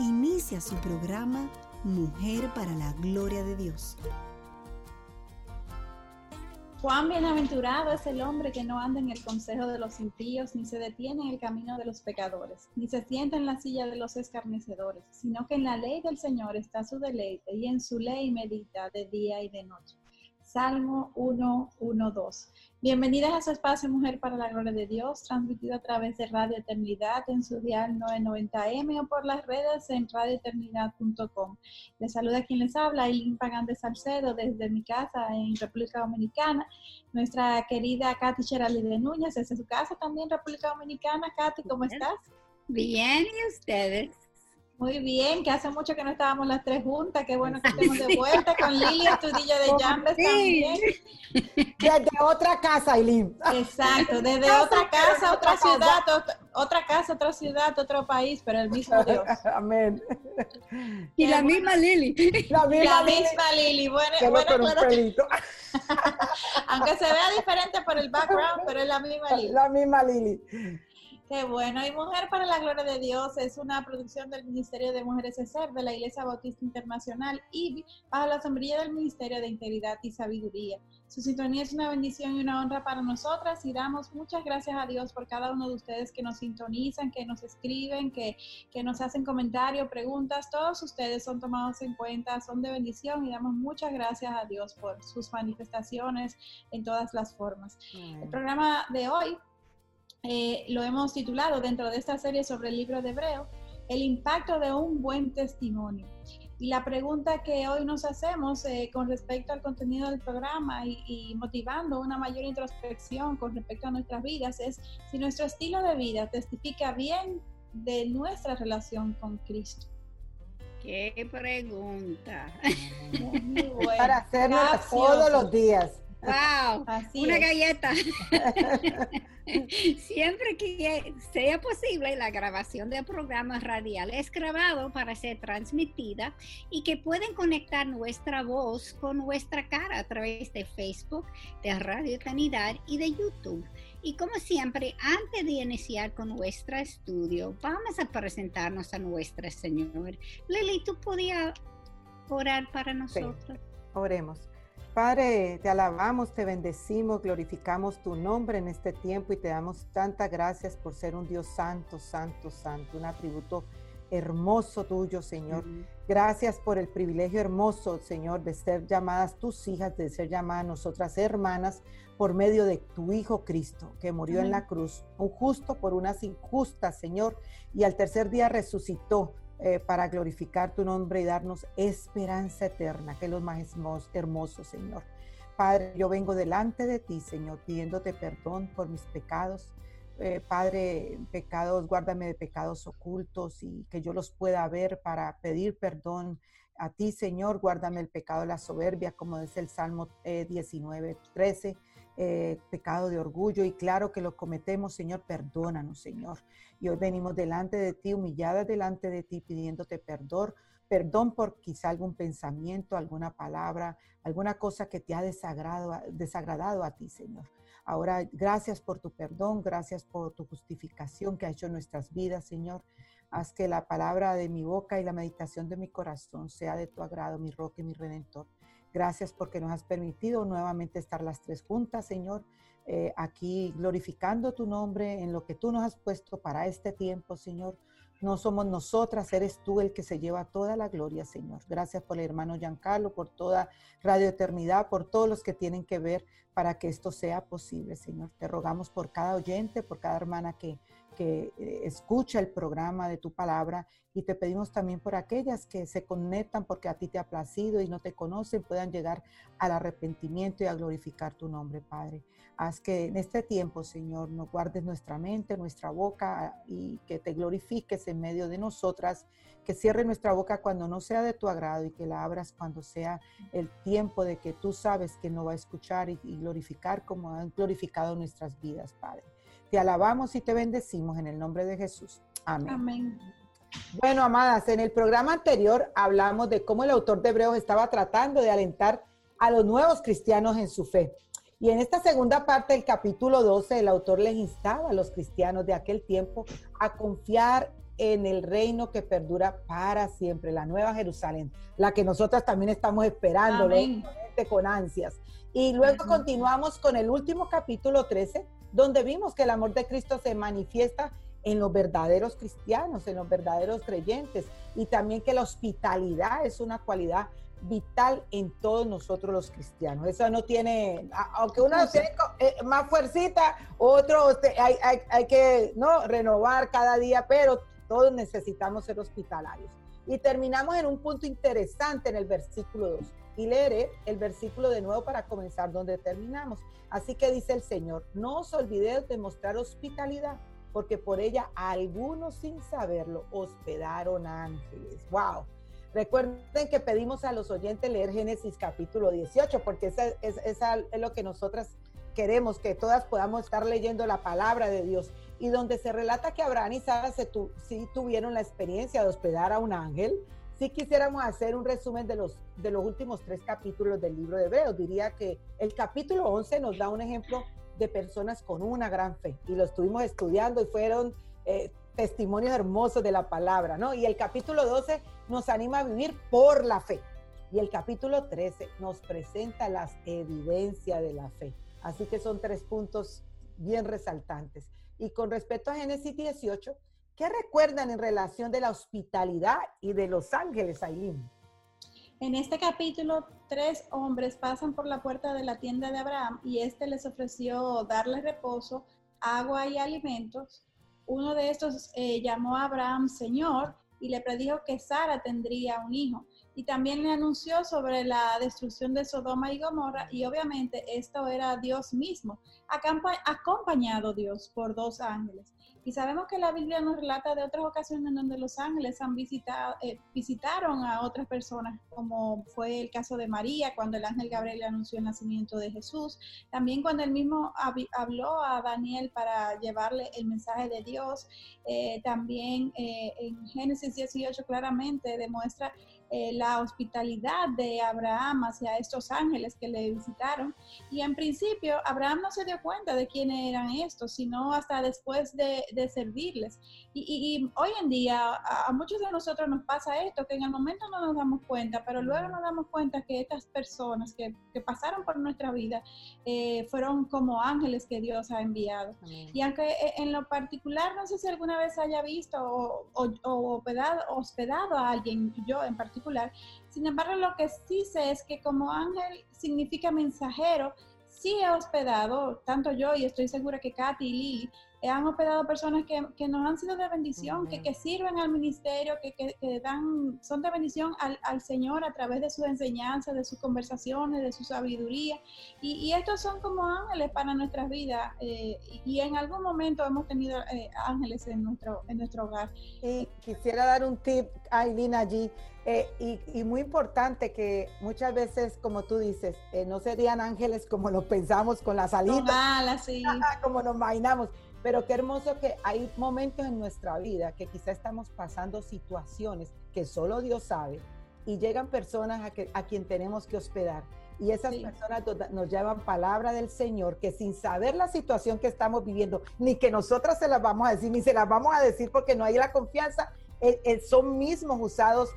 Inicia su programa Mujer para la Gloria de Dios. Juan bienaventurado es el hombre que no anda en el consejo de los impíos, ni se detiene en el camino de los pecadores, ni se sienta en la silla de los escarnecedores, sino que en la ley del Señor está su deleite, y en su ley medita de día y de noche. Salmo 1, 1, 2. Bienvenidas a su espacio Mujer para la Gloria de Dios, transmitido a través de Radio Eternidad en su dial 990M o por las redes en radioeternidad.com. Les saluda quien les habla, Eileen Pagán de Salcedo, desde mi casa en República Dominicana. Nuestra querida Katy Cherali de Núñez, desde su casa también, República Dominicana. Katy, ¿cómo estás? Bien, ¿y ustedes? Muy bien, que hace mucho que no estábamos las tres juntas, qué bueno que estemos de vuelta con Lili Estudillo de Jambes también. Desde otra casa, Eileen. Exacto, desde otra casa, otra ciudad, otra casa, otra ciudad, otro país, pero el mismo Dios. Amén. Y la misma Lili. La misma, Lili. Bueno, bueno Aunque se vea diferente por el background, pero es la misma Lili. La misma Lili. Qué bueno. Y Mujer para la Gloria de Dios es una producción del Ministerio de Mujeres ESER de la Iglesia Bautista Internacional y bajo la sombrilla del Ministerio de Integridad y Sabiduría. Su sintonía es una bendición y una honra para nosotras y damos muchas gracias a Dios por cada uno de ustedes que nos sintonizan, que nos escriben, que, que nos hacen comentarios, preguntas. Todos ustedes son tomados en cuenta, son de bendición y damos muchas gracias a Dios por sus manifestaciones en todas las formas. El programa de hoy eh, lo hemos titulado dentro de esta serie sobre el libro de Hebreo, el impacto de un buen testimonio. Y la pregunta que hoy nos hacemos eh, con respecto al contenido del programa y, motivando una mayor introspección con respecto a nuestras vidas es si nuestro estilo de vida testifica bien de nuestra relación con Cristo. Qué pregunta. Para hacerlo todos los días. ¡Wow! una galleta. Siempre que sea posible, la grabación de programas radiales es grabado para ser transmitida y que pueden conectar nuestra voz con nuestra cara a través de Facebook, de Radio Eternidad y de YouTube. Y como siempre, antes de iniciar con nuestro estudio, vamos a presentarnos a nuestra Señor. Lili, ¿tú podías orar para nosotros? oremos. Padre, te alabamos, te bendecimos, glorificamos tu nombre en este tiempo y te damos tantas gracias por ser un Dios santo, santo, santo, un atributo hermoso tuyo, Señor. Gracias por el privilegio hermoso, Señor, de ser llamadas tus hijas, de ser llamadas nosotras hermanas por medio de tu Hijo Cristo, que murió en la cruz, un justo por unas injustas, Señor, y al tercer día resucitó eh, para glorificar tu nombre y darnos esperanza eterna, que es lo más hermoso, Señor. Padre, yo vengo delante de ti, Señor, pidiéndote perdón por mis pecados. Eh, Padre, pecados, guárdame de pecados ocultos y que yo los pueda ver para pedir perdón a ti, Señor. Guárdame el pecado de la soberbia, como dice el Salmo 19, eh, 13. pecado de orgullo y claro que lo cometemos, Señor, perdónanos, Señor. Y hoy venimos delante de ti, humilladas delante de ti, pidiéndote perdón, perdón por quizá algún pensamiento, alguna palabra, alguna cosa que te ha desagradado, desagradado a ti, Señor. Ahora, gracias por tu perdón, gracias por tu justificación que ha hecho en nuestras vidas, Señor. Haz que la palabra de mi boca y la meditación de mi corazón sea de tu agrado, mi roca y mi redentor. Gracias porque nos has permitido nuevamente estar las tres juntas, Señor, eh, aquí glorificando tu nombre en lo que tú nos has puesto para este tiempo, Señor. No somos nosotras, eres tú el que se lleva toda la gloria, Señor. Gracias por el hermano Giancarlo, por toda Radio Eternidad, por todos los que tienen que ver para que esto sea posible, Señor. Te rogamos por cada oyente, por cada hermana que, que eh, escucha el programa de tu palabra y te pedimos también por aquellas que se conectan porque a ti te ha placido y no te conocen, puedan llegar al arrepentimiento y a glorificar tu nombre, Padre. Haz que en este tiempo, Señor, nos guardes nuestra mente, nuestra boca y que te glorifiques en medio de nosotras, que cierre nuestra boca cuando no sea de tu agrado y que la abras cuando sea el tiempo de que tú sabes que no va a escuchar y, y glorificar como han glorificado nuestras vidas, Padre. Te alabamos y te bendecimos en el nombre de Jesús. Amén. Amén. Bueno, amadas, en el programa anterior hablamos de cómo el autor de Hebreos estaba tratando de alentar a los nuevos cristianos en su fe. Y en esta segunda parte del capítulo 12, el autor les instaba a los cristianos de aquel tiempo a confiar en el reino que perdura para siempre, la nueva Jerusalén, la que nosotras también estamos esperando con ansias. Y luego Amén. continuamos con el último capítulo 13, donde vimos que el amor de Cristo se manifiesta en los verdaderos cristianos, en los verdaderos creyentes, y también que la hospitalidad es una cualidad vital en todos nosotros los cristianos. Eso no tiene, aunque uno No tiene eh, más fuercita, otro te- hay, hay- hay que no renovar cada día, pero todos necesitamos ser hospitalarios. Y terminamos en un punto interesante en el versículo 2. Y leeré el versículo de nuevo para comenzar donde terminamos. Así que dice el Señor, no os olvidéis de mostrar hospitalidad, porque por ella algunos sin saberlo hospedaron ángeles. ¡Wow! Recuerden que pedimos a los oyentes leer Génesis capítulo 18, porque esa es, lo que nosotras queremos, que todas podamos estar leyendo la palabra de Dios. Y donde se relata que Abraham y Sara sí tuvieron la experiencia de hospedar a un ángel, si quisiéramos hacer un resumen de los, de los últimos tres capítulos del libro de Hebreos, diría que el capítulo 11 nos da un ejemplo de personas con una gran fe y lo estuvimos estudiando y fueron eh, testimonios hermosos de la palabra, ¿no? Y el capítulo 12 nos anima a vivir por la fe y el capítulo 13 nos presenta las evidencias de la fe. Así que son tres puntos bien resaltantes. Y con respecto a Génesis 18, ¿qué recuerdan en relación de la hospitalidad y de los ángeles, Aileen? En este capítulo, tres hombres pasan por la puerta de la tienda de Abraham y éste les ofreció darles reposo, agua y alimentos. Uno de estos eh, llamó a Abraham Señor y le predijo que Sara tendría un hijo. Y también le anunció sobre la destrucción de Sodoma y Gomorra y obviamente esto era Dios mismo, acompañado Dios por dos ángeles. Y sabemos que la Biblia nos relata de otras ocasiones en donde los ángeles han visitado, eh, visitaron a otras personas, como fue el caso de María, cuando el ángel Gabriel anunció el nacimiento de Jesús. También cuando él mismo hab- habló a Daniel para llevarle el mensaje de Dios. Eh, también eh, en Génesis 18 claramente demuestra eh, la hospitalidad de Abraham hacia estos ángeles que le visitaron. Y en principio, Abraham no se dio cuenta de quiénes eran estos, sino hasta después de, de servirles. Y, y- y hoy en día a, a muchos de nosotros nos pasa esto, que en el momento no nos damos cuenta, pero luego nos damos cuenta que estas personas que, que pasaron por nuestra vida eh, fueron como ángeles que Dios ha enviado. Y aunque eh, en lo particular, no sé si alguna vez haya visto o, o- o hospedado, hospedado a alguien, yo en particular, sin embargo, lo que sí sé es que como ángel significa mensajero, sí he hospedado, tanto yo y estoy segura que Katy y Lili, han hospedado personas que, que nos han sido de bendición, que, que sirven al ministerio, que, que- dan, son de bendición al, al Señor a través de sus enseñanzas, de sus conversaciones, de su sabiduría. Y, y estos son como ángeles para nuestras vidas. eh, y, en algún momento hemos tenido eh, ángeles en nuestro, en nuestro hogar. Y quisiera dar un tip, Aileen, allí, eh, y, y muy importante que muchas veces, como tú dices, eh, no serían ángeles como lo pensamos con las Con alitas, alas, sí. como nos imaginamos, pero qué hermoso que hay momentos en nuestra vida que quizá estamos pasando situaciones que solo Dios sabe y llegan personas a, que, a quien tenemos que hospedar. Y esas Sí. personas nos, nos llevan palabra del Señor que sin saber la situación que estamos viviendo, ni que nosotras se las vamos a decir, ni se las vamos a decir porque no hay la confianza, eh, eh, son mismos usados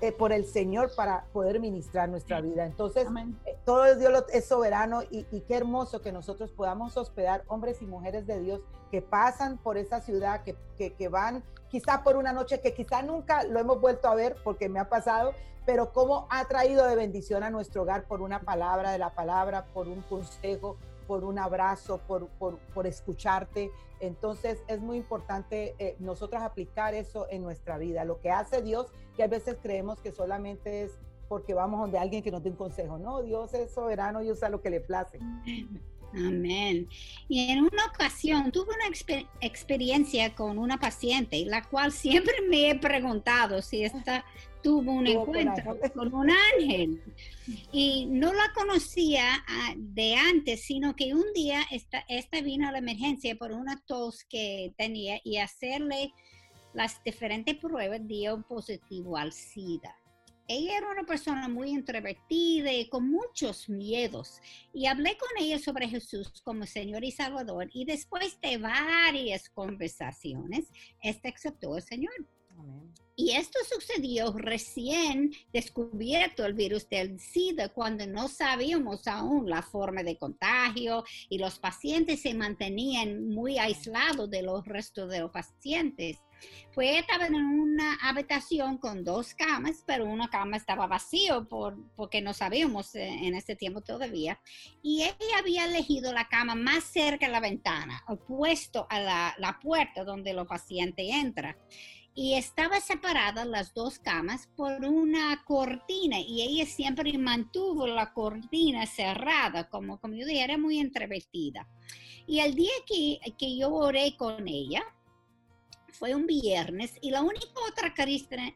eh, por el Señor para poder ministrar nuestra vida. Entonces, eh, todo Dios lo- es soberano y, y qué hermoso que nosotros podamos hospedar hombres y mujeres de Dios que pasan por esa ciudad, que, que, que van quizá por una noche que quizá nunca lo hemos vuelto a ver porque me ha pasado, pero cómo ha traído de bendición a nuestro hogar por una palabra de la palabra, por un consejo, por un abrazo, por, por, escucharte. Entonces es muy importante eh, nosotras aplicar eso en nuestra vida. Lo que hace Dios, que a veces creemos que solamente es porque vamos donde alguien que nos dé un consejo. No, Dios es soberano y usa lo que le place. Amén. Y en una ocasión tuve una experiencia con una paciente, la cual siempre me he preguntado si esta tuvo un encuentro con, un ángel. Y no la conocía ah, de antes, sino que un día esta, esta vino a la emergencia por una tos que tenía y hacerle las diferentes pruebas dio positivo al SIDA ella era una persona muy introvertida y con muchos miedos. Y hablé con ella sobre Jesús como Señor y Salvador. Y después de varias conversaciones, esta aceptó al Señor. Y esto sucedió recién descubierto el virus del SIDA cuando no sabíamos aún la forma de contagio y los pacientes se mantenían muy aislados de los restos de los pacientes. Pues estaba en una habitación con dos camas, pero una cama estaba vacío por, porque no sabíamos en ese tiempo todavía. Y ella había elegido la cama más cerca de la ventana, opuesto a la, la puerta donde el paciente entra y estaba separada las dos camas por una cortina y ella siempre mantuvo la cortina cerrada, como, como yo dije, era muy entrevestida. Y el día que, que yo oré con ella, fue un viernes y la única otra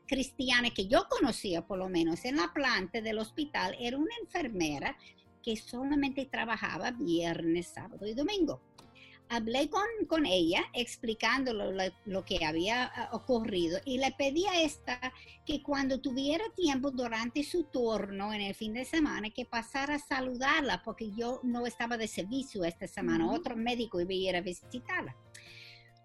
cristiana que yo conocía, por lo menos en la planta del hospital, era una enfermera que solamente trabajaba viernes, sábado y domingo. Hablé con, con ella explicándole lo, lo, que había ah, ocurrido y le pedí a esta que cuando tuviera tiempo durante su turno en el fin de semana que pasara a saludarla porque yo no estaba de servicio esta semana, otro médico iba a ir a visitarla.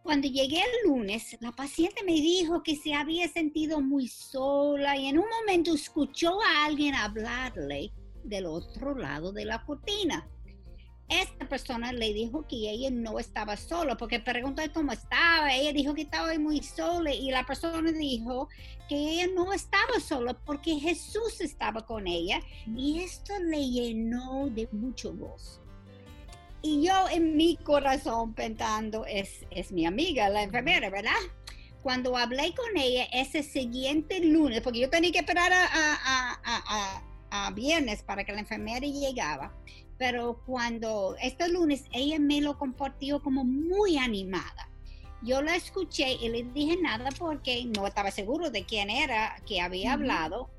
Cuando llegué el lunes, la paciente me dijo que se había sentido muy sola y en un momento escuchó a alguien hablarle del otro lado de la cortina. Esta persona le dijo que ella no estaba sola porque preguntó cómo estaba. Ella dijo que estaba muy sola y la persona dijo que ella no estaba sola porque Jesús estaba con ella y esto le llenó de mucho gozo. Y yo en mi corazón pensando, es, es mi amiga, la enfermera, ¿verdad? Cuando hablé con ella ese siguiente lunes, porque yo tenía que esperar a, a, a, a viernes para que la enfermera llegaba, pero cuando este lunes ella me lo compartió como muy animada. Yo la escuché y le dije nada porque no estaba seguro de quién era que había hablado.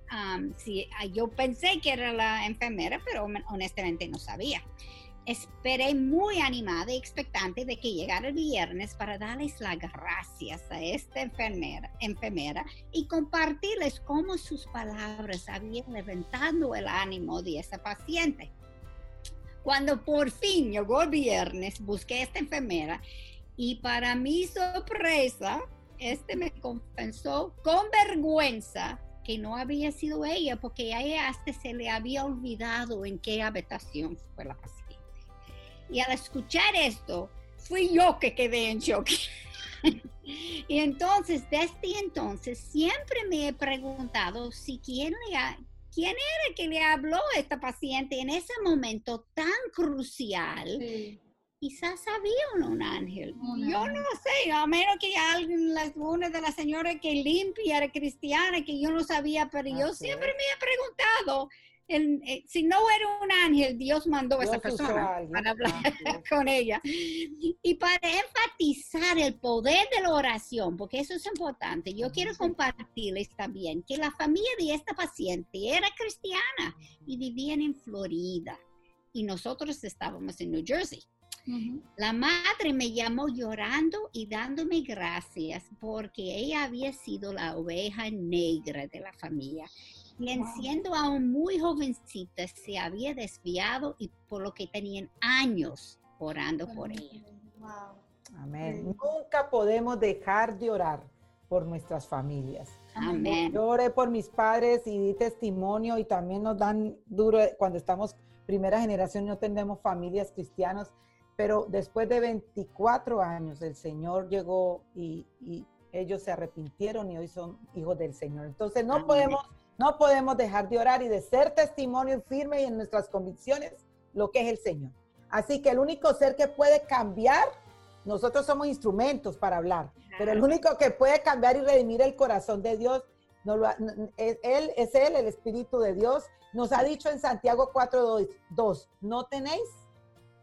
si, yo pensé que era la enfermera, pero honestamente no sabía. Esperé muy animada y expectante de que llegara el viernes para darles las gracias a esta enfermera, enfermera y compartirles cómo sus palabras habían levantado el ánimo de esa paciente. Cuando por fin llegó el viernes, busqué a esta enfermera y para mi sorpresa, este me confesó con vergüenza que no había sido ella porque a ella hasta se le había olvidado en qué habitación fue la paciente. Y al escuchar esto, fui yo que quedé en shock. y entonces, desde entonces, siempre me he preguntado si quién, quién era que le habló a esta paciente en ese momento tan crucial. Quizás había un, ángel. yo no sé, a menos que alguien, una de las señoras que limpia era cristiana, que yo no sabía, pero yo siempre me he preguntado eh, si no era un ángel, Dios mandó a esa persona para hablar con ella. Y para enfatizar el poder de la oración, porque eso es importante, yo quiero compartirles también que la familia de esta paciente era cristiana y vivían en Florida y nosotros estábamos en New Jersey. La madre me llamó llorando y dándome gracias porque ella había sido la oveja negra de la familia quien siendo aún muy jovencita se había desviado y por lo que tenían años orando por ella. Amén. Nunca podemos dejar de orar por nuestras familias. Amén. Yo oré por mis padres y di testimonio y también nos dan duro cuando estamos primera generación, no tenemos familias cristianas, pero después de 24 años el Señor llegó y, ellos se arrepintieron y hoy son hijos del Señor. Entonces no podemos no podemos dejar de orar y de ser testimonio firme y en nuestras convicciones lo que es el Señor. Así que el único ser que puede cambiar, nosotros somos instrumentos para hablar, pero el único que puede cambiar y redimir el corazón de Dios, no lo, es, él es Él, el Espíritu de Dios. Nos ha dicho en Santiago 4.2, no tenéis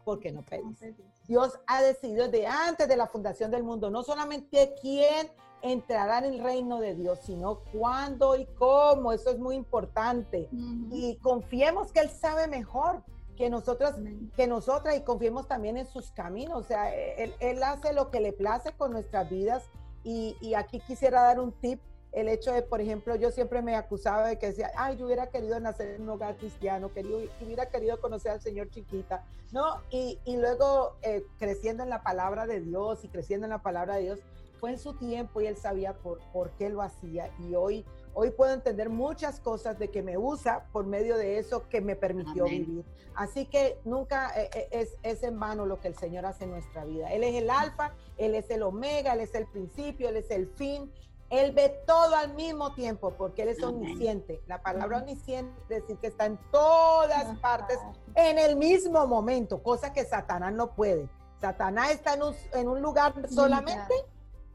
porque no pedís. Dios ha decidido desde antes de la fundación del mundo, no solamente quién entrará en el reino de Dios, sino cuándo y cómo. Eso es muy importante. Y confiemos que Él sabe mejor que nosotras, que nosotras y confiemos también en sus caminos. O sea, él, él hace lo que le place con nuestras vidas. Y, y, aquí quisiera dar un tip. El hecho de, por ejemplo, yo siempre me acusaba de que decía, ay, yo hubiera querido nacer en un hogar cristiano, querido, hubiera querido conocer al Señor chiquita, ¿no? Y, y luego eh, creciendo en la palabra de Dios y creciendo en la palabra de Dios, fue en su tiempo y él sabía por, por qué lo hacía. Y hoy, hoy puedo entender muchas cosas de que me usa por medio de eso que me permitió vivir. Así que nunca eh, eh, es, es en vano lo que el Señor hace en nuestra vida. Él es el alfa, Él es el omega, Él es el principio, Él es el fin. Él ve todo al mismo tiempo porque Él es omnisciente. La palabra omnisciente es decir que está en todas partes en el mismo momento, cosa que Satanás no puede. Satanás está en un, en un lugar solamente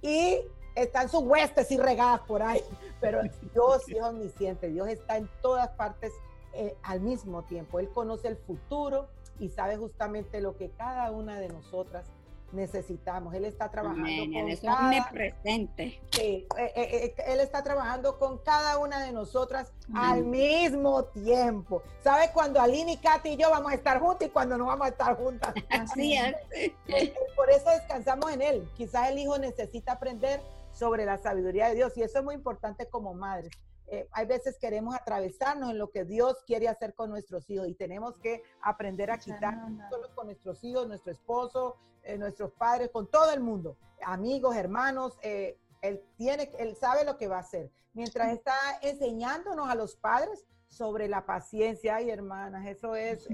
y están sus huestes y regadas por ahí, pero Dios es omnisciente, Dios está en todas partes eh, al mismo tiempo, Él conoce el futuro y sabe justamente lo que cada una de nosotras necesitamos. Él está trabajando con cada, presente. Sí, eh, eh, él está trabajando con cada una de nosotras al mismo tiempo. ¿Sabe cuando Aline, Katy y yo vamos a estar juntas y cuando no vamos a estar juntas? Así es. Por eso descansamos en él. Quizás el hijo necesita aprender sobre la sabiduría de Dios y eso es muy importante como madres. Eh, hay veces queremos atravesarnos en lo que Dios quiere hacer con nuestros hijos y tenemos que aprender a quitar no solo con nuestros hijos, nuestro esposo, eh, nuestros padres, con todo el mundo, amigos, hermanos. Eh, él tiene, él sabe lo que va a hacer. Mientras está enseñándonos a los padres sobre la paciencia, ay hermanas, eso es,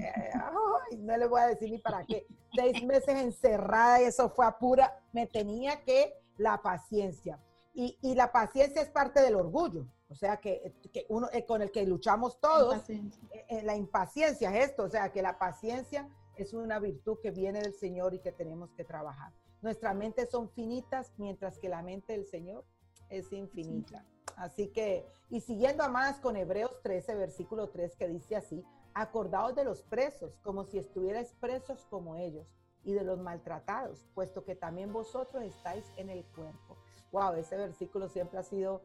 no le voy a decir ni para qué, seis meses encerrada y eso fue a pura, me tenía que la paciencia. Y, y la paciencia es parte del orgullo. O sea, que, que uno eh, con el que luchamos todos, eh, eh, la impaciencia es esto, o sea, que la paciencia es una virtud que viene del Señor y que tenemos que trabajar. Nuestras mentes son finitas, mientras que la mente del Señor es infinita. Así que, y siguiendo a más con Hebreos 13, versículo 3, que dice así, acordaos de los presos, como si estuvierais presos como ellos, y de los maltratados, puesto que también vosotros estáis en el cuerpo. Wow, ese versículo siempre ha sido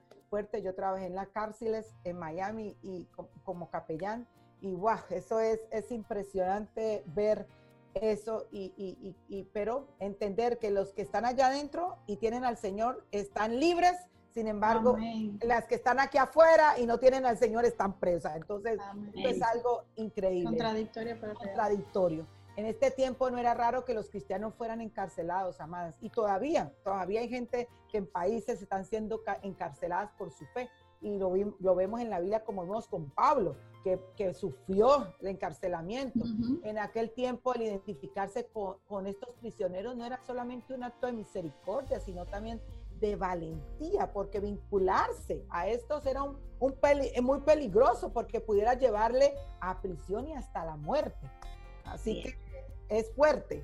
yo trabajé en las cárceles en Miami y como capellán y wow, eso es, es impresionante ver eso y, y, y, pero entender que los que están allá adentro y tienen al Señor están libres, sin embargo, las que están aquí afuera y no tienen al Señor están presas. Entonces, es algo increíble. Contradictorio, pero contradictorio. En este tiempo no era raro que los cristianos fueran encarcelados, amadas. Y todavía, todavía hay gente que en países están siendo encarceladas por su fe. Y lo, lo vemos en la Biblia como vemos con Pablo, que, que sufrió el encarcelamiento. En aquel tiempo el identificarse con, con estos prisioneros no era solamente un acto de misericordia, sino también de valentía, porque vincularse a estos era un, un muy peligroso, porque pudiera llevarle a prisión y hasta la muerte. Así que es fuerte.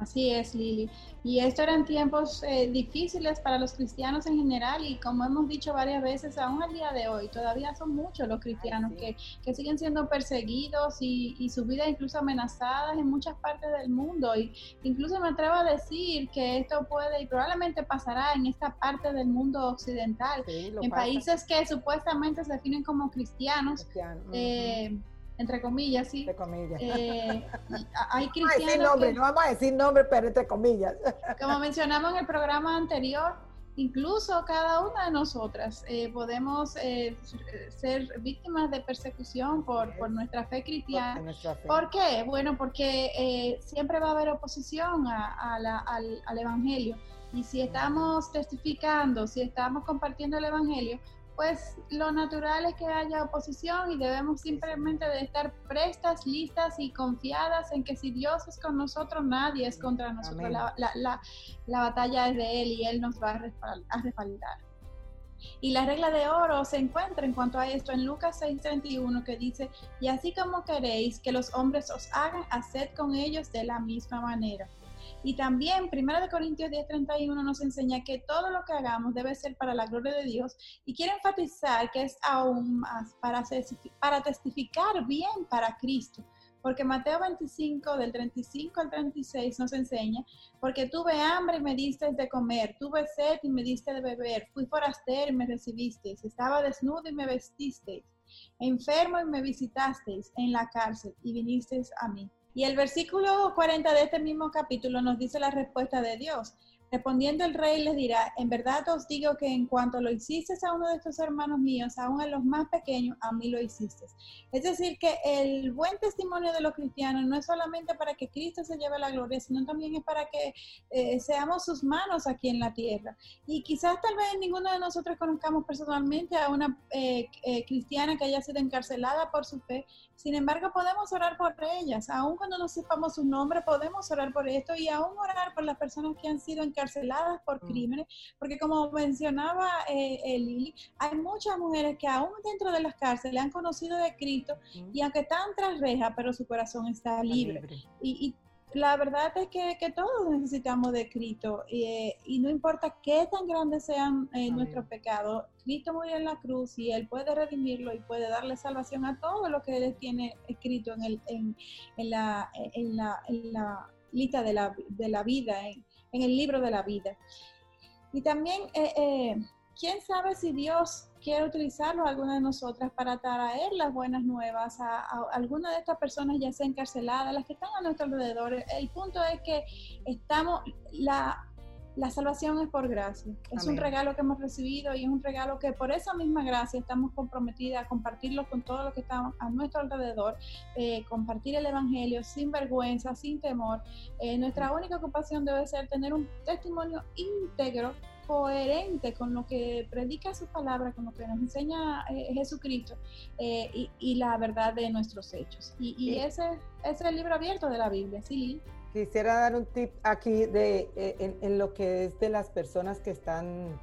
Así es, Lili. Y estos eran tiempos eh, difíciles para los cristianos en general y como hemos dicho varias veces, aún al día de hoy, todavía son muchos los cristianos que, que, siguen siendo perseguidos y, y, su vida incluso amenazadas en muchas partes del mundo. Y incluso me atrevo a decir que esto puede y probablemente pasará en esta parte del mundo occidental, en países que supuestamente se definen como cristianos. Eh, entre comillas, sí. Entre comillas. Eh, hay cristianos. No, decir nombre, no vamos a decir nombre, pero entre comillas. Como mencionamos en el programa anterior, incluso cada una de nosotras eh, podemos eh, ser víctimas de persecución por, por nuestra fe cristiana. Por, qué? Bueno, porque siempre va a haber oposición a, la, al, al Evangelio. Y si estamos testificando, si estamos compartiendo el Evangelio, pues lo natural es que haya oposición y debemos simplemente de estar prestas, listas y confiadas en que si Dios es con nosotros, nadie es contra nosotros. La, la, la, batalla es de Él y Él nos va a respaldar. Y la regla de oro se encuentra en cuanto a esto en Lucas 6:31 que dice, y así como queréis que los hombres os hagan, haced con ellos de la misma manera. Y también 1 Corintios 10:31 nos enseña que todo lo que hagamos debe ser para la gloria de Dios y quiere enfatizar que es aún más para, para testificar bien para Cristo. Porque Mateo 25, del 35 al 36, nos enseña, porque tuve hambre y me diste de comer, tuve sed y me diste de beber, fui forastero y me recibisteis, estaba desnudo y me vestisteis, enfermo y me visitasteis en la cárcel y vinisteis a mí. Y el versículo 40 de este mismo capítulo nos dice la respuesta de Dios. Respondiendo el rey les dirá, en verdad os digo que en cuanto lo hiciste a uno de estos hermanos míos, aún a los más pequeños, a mí lo hiciste. Es decir, que el buen testimonio de los cristianos no es solamente para que Cristo se lleve la gloria, sino también es para que eh, seamos sus manos aquí en la tierra. Y quizás tal vez ninguno de nosotros conozcamos personalmente a una eh, eh, cristiana que haya sido encarcelada por su fe, sin embargo, podemos orar por ellas. Aun cuando no sepamos su nombre, podemos orar por esto y aún orar por las personas que han sido encarceladas por mm. crímenes, porque como mencionaba eh, Lili, hay muchas mujeres que aún dentro de las cárceles han conocido de Cristo mm. y aunque están tras reja, pero su corazón está libre. y la verdad es que, todos necesitamos de Cristo eh, y no importa qué tan grandes sean eh, nuestros pecados, Cristo murió en la cruz y Él puede redimirlo y puede darle salvación a todo lo que Él tiene escrito en, el, en, la, en, la, en la lista de la, de la vida, en, el libro de la vida. Y también, eh, ¿quién sabe si Dios quiere utilizarlo a alguna de nosotras para traer las buenas nuevas a, alguna de estas personas ya sea encarceladas, las que están a nuestro alrededor. El punto es que estamos, la, la salvación es por gracia. Es un regalo que hemos recibido y es un regalo que por esa misma gracia estamos comprometidas a compartirlo con todos los que están a nuestro alrededor, eh, compartir el Evangelio sin vergüenza, sin temor. Eh, nuestra única ocupación debe ser tener un testimonio íntegro coherente con lo que predica su palabra, con lo que nos enseña eh, Jesucristo eh, y, la verdad de nuestros hechos. Y, ese, es el libro abierto de la Biblia, ¿sí? Quisiera dar un tip aquí de eh, en, lo que es de las personas que están,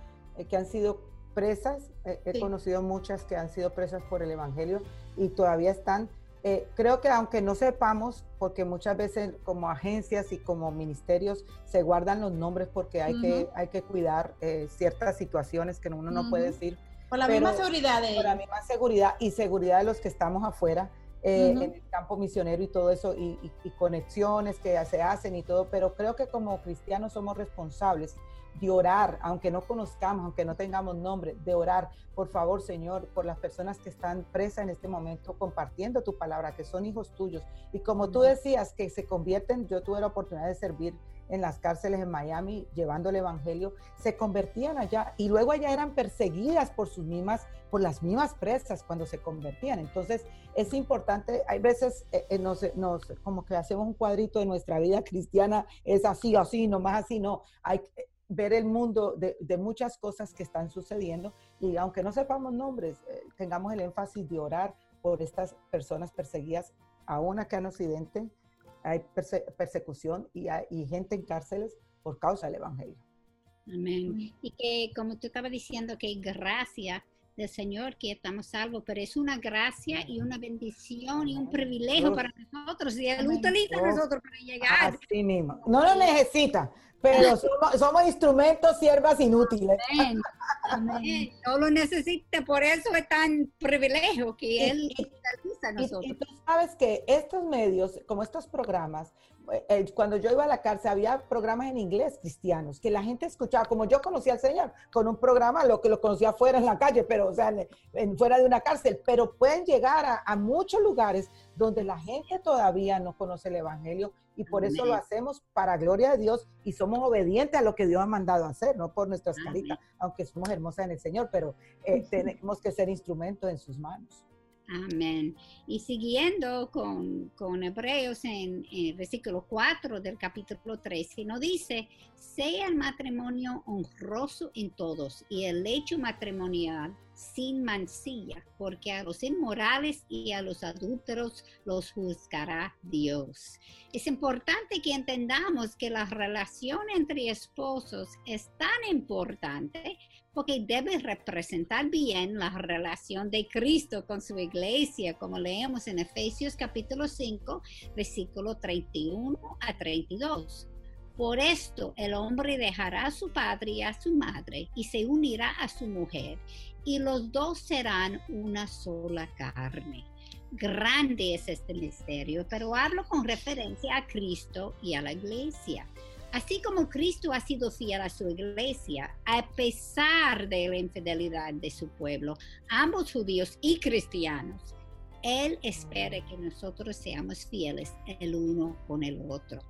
que han sido presas. he conocido muchas que han sido presas por el Evangelio y todavía están eh, creo que aunque no sepamos, porque muchas veces como agencias y como ministerios se guardan los nombres porque hay, que, hay que cuidar eh, ciertas situaciones que uno no puede decir. Por la misma seguridad de Por la misma seguridad y seguridad de los que estamos afuera. Eh, en el campo misionero y todo eso, y, y, conexiones que se hacen y todo, pero creo que como cristianos somos responsables de orar, aunque no conozcamos, aunque no tengamos nombre, de orar, por favor, Señor, por las personas que están presas en este momento compartiendo tu palabra, que son hijos tuyos. Y como tú decías, que se convierten, yo tuve la oportunidad de servir en las cárceles en Miami llevando el evangelio, se convertían allá y luego allá eran perseguidas por sus mismas, por las mismas presas cuando se convertían. Entonces es importante, hay veces eh, eh, nos, nos, como que hacemos un cuadrito de nuestra vida cristiana, es así, así, nomás así, no, hay ver el mundo de, muchas cosas que están sucediendo y aunque no sepamos nombres, eh, tengamos el énfasis de orar por estas personas perseguidas, aún acá en Occidente hay persecución y hay gente en cárceles por causa del Evangelio. Amén. Y que como tú estabas diciendo que gracia del Señor que estamos salvos, pero es una gracia y una bendición y un privilegio para nosotros y Él utiliza a nosotros para llegar. Así mismo. No lo necesita, pero somos, instrumentos, siervas inútiles. Amén. No lo necesita, por eso es tan privilegio que Él utiliza a nosotros. Y, tú sabes que estos medios, como estos programas, eh, eh, cuando yo iba a la cárcel había programas en inglés cristianos que la gente escuchaba, como yo conocía al Señor, con un programa, lo que lo conocía fuera en la calle, pero o sea, en, fuera de una cárcel, pero pueden llegar a, a, muchos lugares donde la gente todavía no conoce el Evangelio y por eso lo hacemos para gloria de Dios y somos obedientes a lo que Dios ha mandado a hacer, no por nuestras caritas, aunque somos hermosas en el Señor, pero eh, tenemos que ser instrumentos en sus manos. Amén. Y siguiendo con, con Hebreos en, el versículo 4 del capítulo 13, nos dice, sea el matrimonio honroso en todos y el hecho matrimonial sin mancilla, porque a los inmorales y a los adúlteros los juzgará Dios. Es importante que entendamos que la relación entre esposos es tan importante porque debe representar bien la relación de Cristo con su iglesia, como leemos en Efesios capítulo 5, versículo 31 a 32. Por esto el hombre dejará a su padre y a su madre y se unirá a su mujer, y los dos serán una sola carne. Grande es este misterio, pero hablo con referencia a Cristo y a la iglesia. Así como Cristo ha sido fiel a su iglesia, a pesar de la infidelidad de su pueblo, ambos judíos y cristianos, él espera que nosotros seamos fieles el uno con el otro.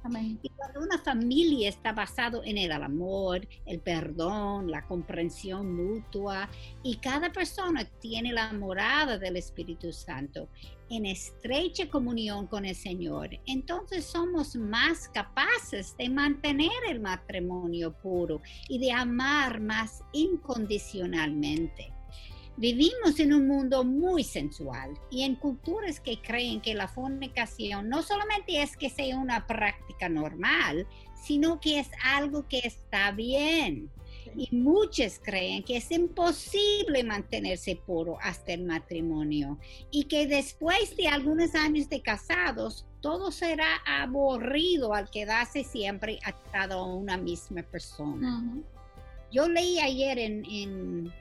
Y cuando una familia está basada en el amor, el perdón, la comprensión mutua, y cada persona tiene la morada del Espíritu Santo en estrecha comunión con el Señor, entonces somos más capaces de mantener el matrimonio puro y de amar más incondicionalmente. Vivimos en un mundo muy sensual y en culturas que creen que la fornicación no solamente es que sea una práctica normal, sino que es algo que está bien. Y muchos creen que es imposible mantenerse puro hasta el matrimonio y que después de algunos años de casados, todo será aburrido al quedarse siempre atado a una misma persona. Yo leí ayer en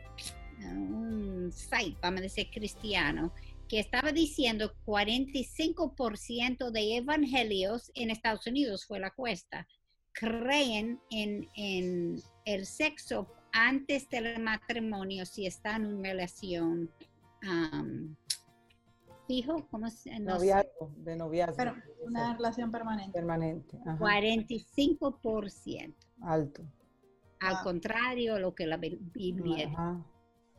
un site, vamos a decir, cristiano, que estaba diciendo 45% de evangelios en Estados Unidos fue la cuesta, creen en, en el sexo antes del matrimonio si está en una relación fijo, ¿cómo se Noviazgo, de noviazgo. Pero una relación permanente. Permanente. 45%. Alto. Al contrario, lo que la Biblia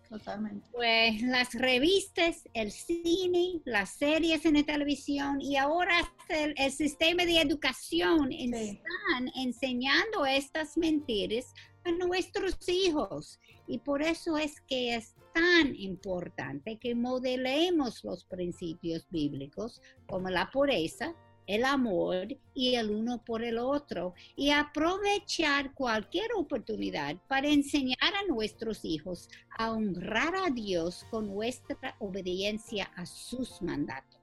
Totalmente. Pues las revistas, el cine, las series en la televisión y ahora el, sistema de educación están enseñando estas mentiras a nuestros hijos. Y por eso es que es tan importante que modelemos los principios bíblicos como la pureza, el amor y el uno por el otro y aprovechar cualquier oportunidad para enseñar a nuestros hijos a honrar a Dios con nuestra obediencia a sus mandatos.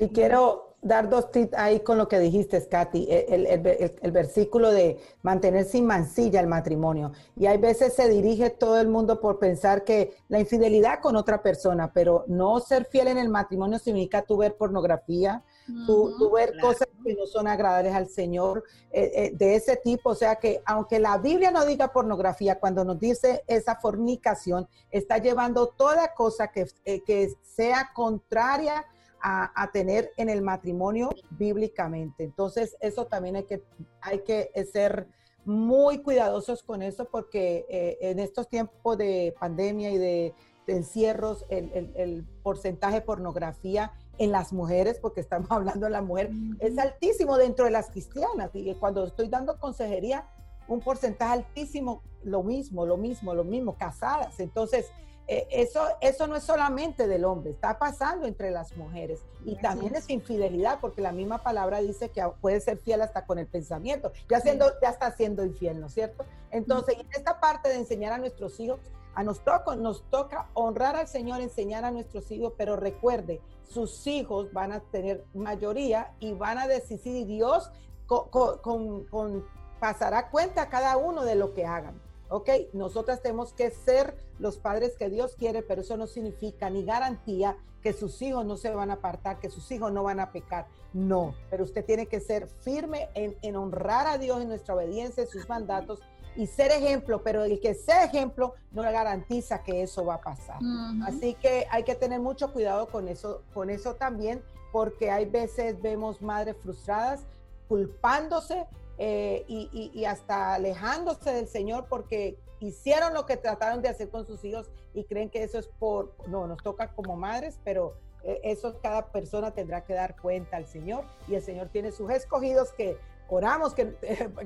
Y quiero dar dos tips ahí con lo que dijiste, Katy, el, el, versículo de mantener sin mancilla el matrimonio. Y hay veces se dirige todo el mundo por pensar que la infidelidad con otra persona, pero no ser fiel en el matrimonio significa tú ver pornografía, tú, ver cosas que no son agradables al Señor, eh, eh, de ese tipo. O sea que aunque la Biblia no diga pornografía, cuando nos dice esa fornicación, está llevando toda cosa que, eh, que sea contraria a, tener en el matrimonio bíblicamente. Entonces, eso también hay que, hay que ser muy cuidadosos con eso porque eh, en estos tiempos de pandemia y de, encierros, el, porcentaje de pornografía en las mujeres, porque estamos hablando de la mujer, es altísimo dentro de las cristianas. Y cuando estoy dando consejería, un porcentaje altísimo, lo mismo, lo mismo, lo mismo, casadas. Entonces, eh, eso, eso no es solamente del hombre, está pasando entre las mujeres. Y también es infidelidad, porque la misma palabra dice que puede ser fiel hasta con el pensamiento. Ya, siendo, ya está siendo infiel, ¿no es cierto? Entonces, en esta parte de enseñar a nuestros hijos, a nos, toca, nos toca honrar al Señor, enseñar a nuestros hijos, pero recuerde, sus hijos van a tener mayoría y van a decidir, Dios con, pasará cuenta a cada uno de lo que hagan. ¿ok? Nosotras tenemos que ser los padres que Dios quiere, pero eso no significa ni garantía que sus hijos no se van a apartar, que sus hijos no van a pecar. No, pero usted tiene que ser firme en, honrar a Dios en nuestra obediencia, en sus mandatos y ser ejemplo, pero el que sea ejemplo no garantiza que eso va a pasar. Así que hay que tener mucho cuidado con eso, con eso también, porque hay veces vemos madres frustradas culpándose eh, y, hasta alejándose del Señor porque hicieron lo que trataron de hacer con sus hijos y creen que eso es por, no, nos toca como madres, pero eh, eso cada persona tendrá que dar cuenta al Señor y el Señor tiene sus escogidos que oramos que,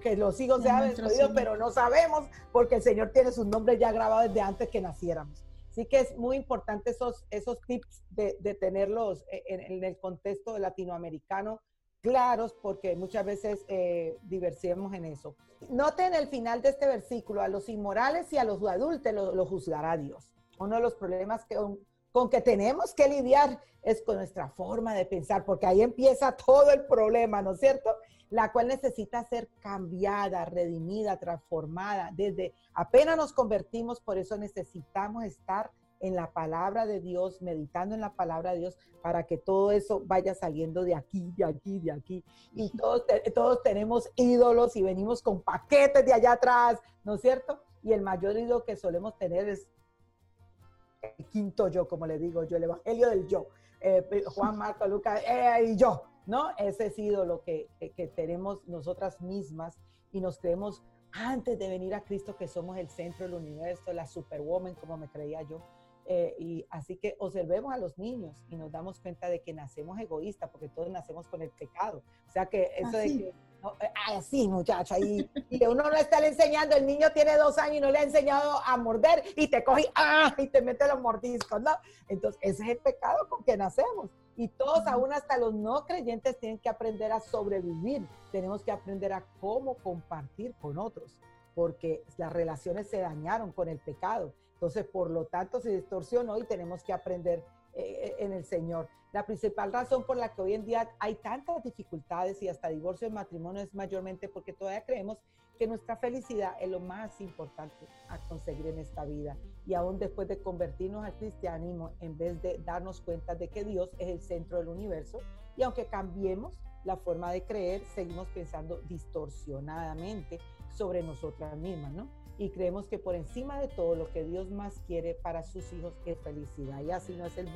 que los hijos sean escogidos, pero no sabemos porque el Señor tiene sus nombres ya grabados desde antes que naciéramos. Así que es muy importante esos, esos tips de, de tenerlos en, en, el contexto latinoamericano claros porque muchas veces eh, en eso. Noten el final de este versículo, a los inmorales y a los adultos lo, lo juzgará Dios. Uno de los problemas que, con que tenemos que lidiar es con nuestra forma de pensar, porque ahí empieza todo el problema, ¿no es cierto? La cual necesita ser cambiada, redimida, transformada. Desde apenas nos convertimos, por eso necesitamos estar en la palabra de Dios, meditando en la palabra de Dios, para que todo eso vaya saliendo de aquí, de aquí, de aquí. Y todos, todos tenemos ídolos y venimos con paquetes de allá atrás, ¿no es cierto? Y el mayor ídolo que solemos tener es el quinto yo, como le digo yo, el evangelio del yo. Eh, Juan, Marco, Lucas eh, y yo, ¿no? Ese es ídolo que, que tenemos nosotras mismas y nos creemos antes de venir a Cristo que somos el centro del universo, la superwoman, como me creía yo. Eh, y así que observemos a los niños y nos damos cuenta de que nacemos egoístas porque todos nacemos con el pecado. O sea que eso de que, eh, así muchacha, y, y, uno no está enseñando, el niño tiene dos años y no le ha enseñado a morder y te coge ¡ah! y te mete los mordiscos, ¿no? Entonces ese es el pecado con que nacemos. Y todos, aún hasta los no creyentes, tienen que aprender a sobrevivir. Tenemos que aprender a cómo compartir con otros, porque las relaciones se dañaron con el pecado. Entonces, por lo tanto, se distorsionó y tenemos que aprender eh, en el Señor. La principal razón por la que hoy en día hay tantas dificultades y hasta divorcio en matrimonio es mayormente porque todavía creemos que nuestra felicidad es lo más importante a conseguir en esta vida. Y aún después de convertirnos al cristianismo, en vez de darnos cuenta de que Dios es el centro del universo, y aunque cambiemos la forma de creer, seguimos pensando distorsionadamente sobre nosotras mismas, ¿no? y creemos que por encima de todo lo que Dios más quiere para sus hijos es felicidad. Y así no es el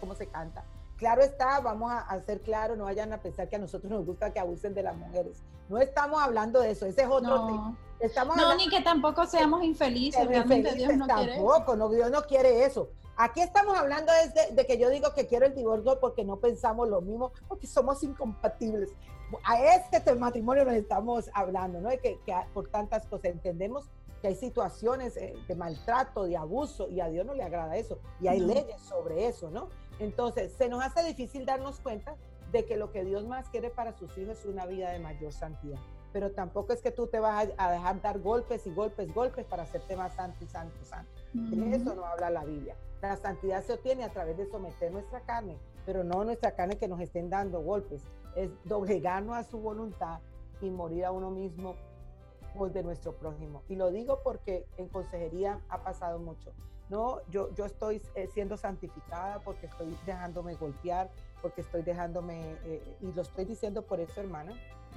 cómo se canta. Claro está, vamos a, hacer claro, no vayan a pensar que a nosotros nos gusta que abusen de las mujeres. No estamos hablando de eso, ese es otro no. tema. Estamos no, ni que tampoco seamos infelices, realmente Dios no quiere Tampoco, no, Dios no quiere eso. Aquí estamos hablando de, de, que yo digo que quiero el divorcio porque no pensamos lo mismo, porque somos incompatibles. A este matrimonio nos estamos hablando, ¿no? De que, que por tantas cosas entendemos que hay situaciones eh, de maltrato, de abuso, y a Dios no le agrada eso, y hay leyes sobre eso, ¿no? Entonces, se nos hace difícil darnos cuenta de que lo que Dios más quiere para sus hijos es una vida de mayor santidad. Pero tampoco es que tú te vas a dejar dar golpes y golpes, golpes para hacerte más santo y santo, santo. De eso no habla la Biblia. La santidad se obtiene a través de someter nuestra carne, pero no nuestra carne que nos estén dando golpes. Es doblegarnos a su voluntad y morir a uno mismo de nuestro prójimo. Y lo digo porque en consejería ha pasado mucho. No, yo, yo estoy eh, siendo santificada porque estoy dejándome golpear, porque estoy dejándome, eh, y lo estoy diciendo por eso, hermana.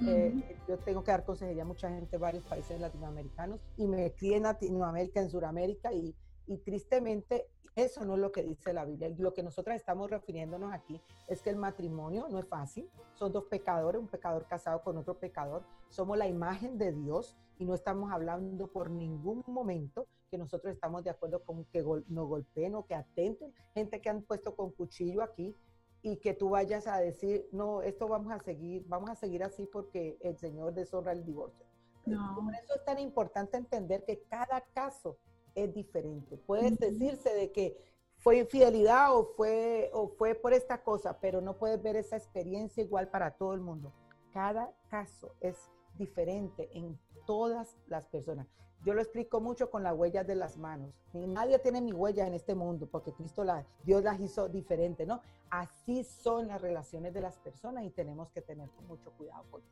Eh, yo tengo que dar consejería a mucha gente de varios países latinoamericanos y me crié en Latinoamérica, en Sudamérica y, y tristemente eso no es lo que dice la Biblia. Lo que nosotras estamos refiriéndonos aquí es que el matrimonio no es fácil. Son dos pecadores, un pecador casado con otro pecador. Somos la imagen de Dios y no estamos hablando por ningún momento que nosotros estamos de acuerdo con que nos golpeen o que atenten. Gente que han puesto con cuchillo aquí y que tú vayas a decir, no, esto vamos a seguir, vamos a seguir así porque el Señor deshonra el divorcio. Por eso es tan importante entender que cada caso es diferente. Puede decirse de que fue infidelidad o fue, o fue por esta cosa, pero no puedes ver esa experiencia igual para todo el mundo. Cada caso es diferente en todas las personas. Yo lo explico mucho con las huellas de las manos. Nadie tiene mi huella en este mundo porque Cristo la, Dios las hizo diferente, ¿no? Así son las relaciones de las personas y tenemos que tener mucho cuidado con.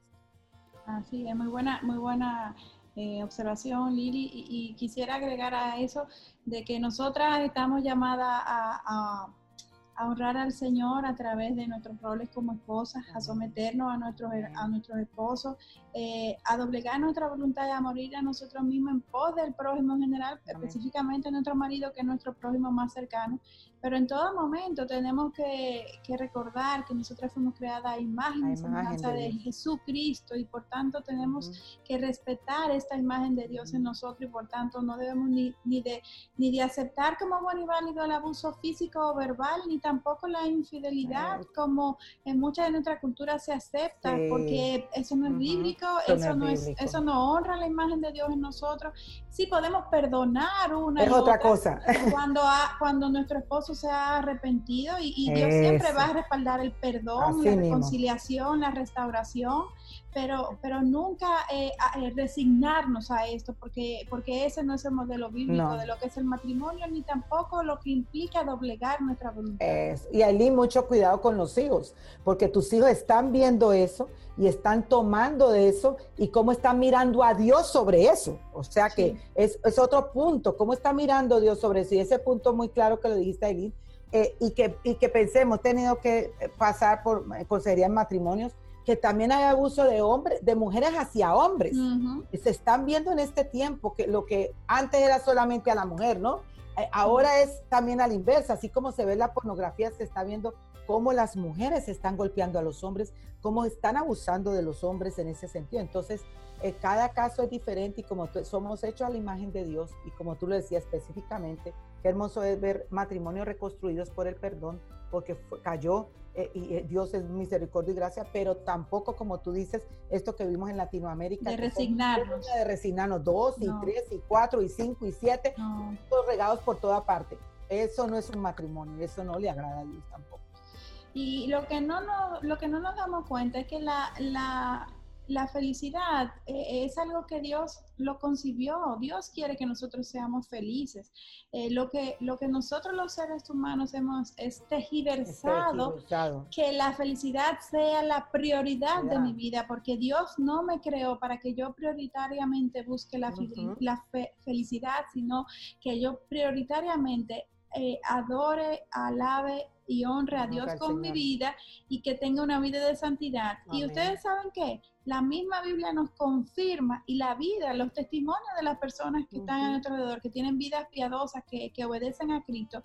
Así es, muy buena, muy buena eh, observación, Lili, y, quisiera agregar a eso de que nosotras estamos llamadas a, a, honrar al Señor a través de nuestros roles como esposas, a someternos a nuestros, a nuestros esposos, eh, a doblegar nuestra voluntad y a morir a nosotros mismos en pos del prójimo en general, específicamente nuestro marido, que es nuestro prójimo más cercano, pero en todo momento tenemos que, recordar que nosotras fuimos creadas a imagen y semejanza de, Jesucristo y por tanto tenemos que respetar esta imagen de Dios en nosotros y por tanto no debemos ni, ni, de, ni de aceptar como bueno y válido el abuso físico o verbal, ni tampoco la infidelidad como en muchas de nuestras culturas se acepta, porque eso no es bíblico, eso, no, es, eso no honra la imagen de Dios en nosotros. Sí podemos perdonar una es otra, cosa. Cuando, cuando nuestro esposo se ha arrepentido y, Dios siempre va a respaldar el perdón, la reconciliación, la restauración pero, pero nunca eh, eh, resignarnos a esto, porque, porque ese no es el modelo bíblico de lo que es el matrimonio, ni tampoco lo que implica doblegar nuestra voluntad. y ahí mucho cuidado con los hijos, porque tus hijos están viendo eso y están tomando de eso y cómo están mirando a Dios sobre eso. O sea que es, es, otro punto, cómo está mirando Dios sobre eso. Y ese punto muy claro que lo dijiste, Aileen, eh, y, que, y que pensemos, tenido que pasar por consejería en matrimonios, que también hay abuso de hombres, de mujeres hacia hombres. Se están viendo en este tiempo que lo que antes era solamente a la mujer, ¿no? Eh, ahora es también a la inversa, así como se ve la pornografía, se está viendo cómo las mujeres están golpeando a los hombres, cómo están abusando de los hombres en ese sentido. Entonces, eh, cada caso es diferente y como somos hechos a la imagen de Dios y como tú lo decías específicamente, qué hermoso es ver matrimonios reconstruidos por el perdón, porque cayó eh, y eh, Dios es misericordia y gracia, pero tampoco, como tú dices, esto que vimos en Latinoamérica. De resignarnos. De resignarnos, dos y tres y cuatro y cinco y siete, todos regados por toda parte. Eso no es un matrimonio, eso no le agrada a Dios tampoco. Y lo que no, no, lo que no nos damos cuenta es que la, la, la felicidad eh, es algo que Dios lo concibió. Dios quiere que nosotros seamos felices. Eh, lo, que, lo que nosotros los seres humanos hemos es tejiversado, que la felicidad sea la prioridad de mi vida, porque Dios no me creó para que yo prioritariamente busque la, la felicidad, sino que yo prioritariamente eh, adore, alabe y honre a Dios con mi vida y que tenga una vida de santidad. Y ustedes saben que la misma Biblia nos confirma y la vida, los testimonios de las personas que están a nuestro alrededor, que tienen vidas piadosas, que, que obedecen a Cristo,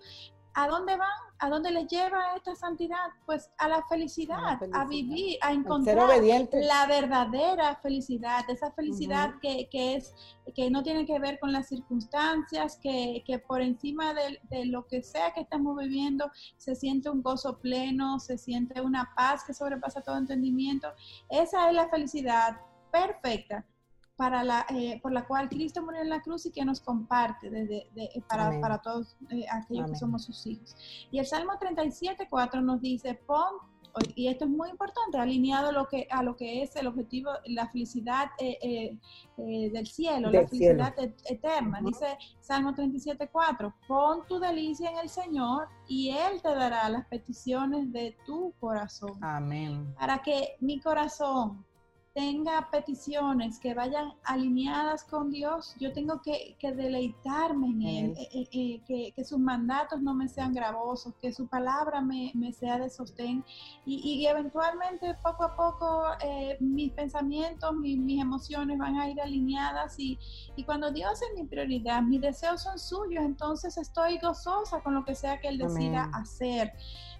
¿A dónde van? ¿A dónde les lleva esta santidad? Pues a la felicidad, a, vivir, a encontrar la verdadera felicidad, esa felicidad que, es, que no tiene que ver con las circunstancias, que, por encima de, de, lo que sea que estamos viviendo se siente un gozo pleno, se siente una paz que sobrepasa todo entendimiento. Esa es la felicidad perfecta para la, eh, por la cual Cristo murió en la cruz y que nos comparte desde, eh, para, para, todos eh, aquellos que somos sus hijos. Y el Salmo 37, 4 nos dice, pon, y esto es muy importante, alineado a lo que, a lo que es el objetivo, la felicidad del cielo, la felicidad eterna. Dice Salmo 37, 4, pon tu delicia en el Señor y Él te dará las peticiones de tu corazón. Amén. Para que mi corazón tenga peticiones que vayan alineadas con Dios, yo tengo que, deleitarme en Él, eh, eh, eh, que, sus mandatos no me sean gravosos, que su palabra me, sea de sostén. Y, eventualmente poco a poco mis pensamientos, mis emociones van a ir alineadas y, y cuando Dios es mi prioridad, mis deseos son suyos, entonces estoy gozosa con lo que sea que Él decida hacer.